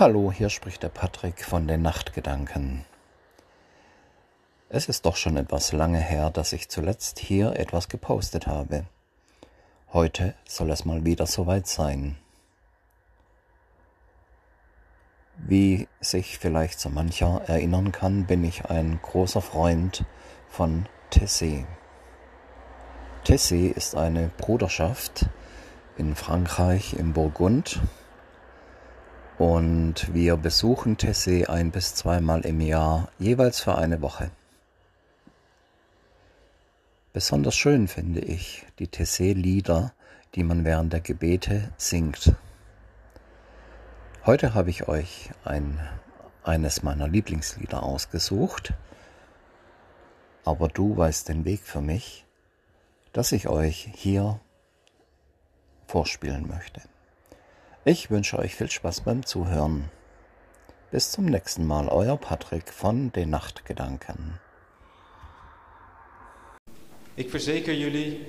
Hallo, hier spricht der Patrick von den Nachtgedanken. Es ist doch schon etwas lange her, dass ich zuletzt hier etwas gepostet habe. Heute soll es mal wieder soweit sein. Wie sich vielleicht so mancher erinnern kann, bin ich ein großer Freund von Tessé. Tessé ist eine Bruderschaft in Frankreich im Burgund und wir besuchen Tessé ein bis zweimal im Jahr, jeweils für eine Woche. Besonders schön finde ich die Tessé-Lieder, die man während der Gebete singt. Heute habe ich euch ein, eines meiner Lieblingslieder ausgesucht, aber du weißt den Weg für mich, dass ich euch hier vorspielen möchte. Ich wünsche euch viel Spaß beim Zuhören. Bis zum nächsten Mal, euer Patrick von den Nachtgedanken. Ik verzeker jullie,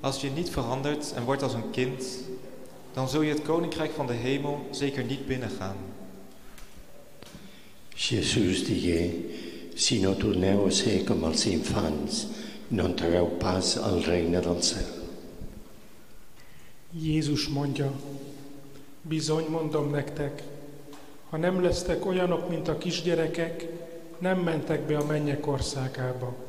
als je niet verandert en wordt als een kind, dan zul je het koninkrijk van de hemel zeker niet binnengaan. Jesús digué, si no torneu a ser com els infants, no entreu pas al regne del cel. Jézus mondja, bizony mondom nektek, ha nem lesztek olyanok, mint a kisgyerekek, nem mentek be a mennyek országába.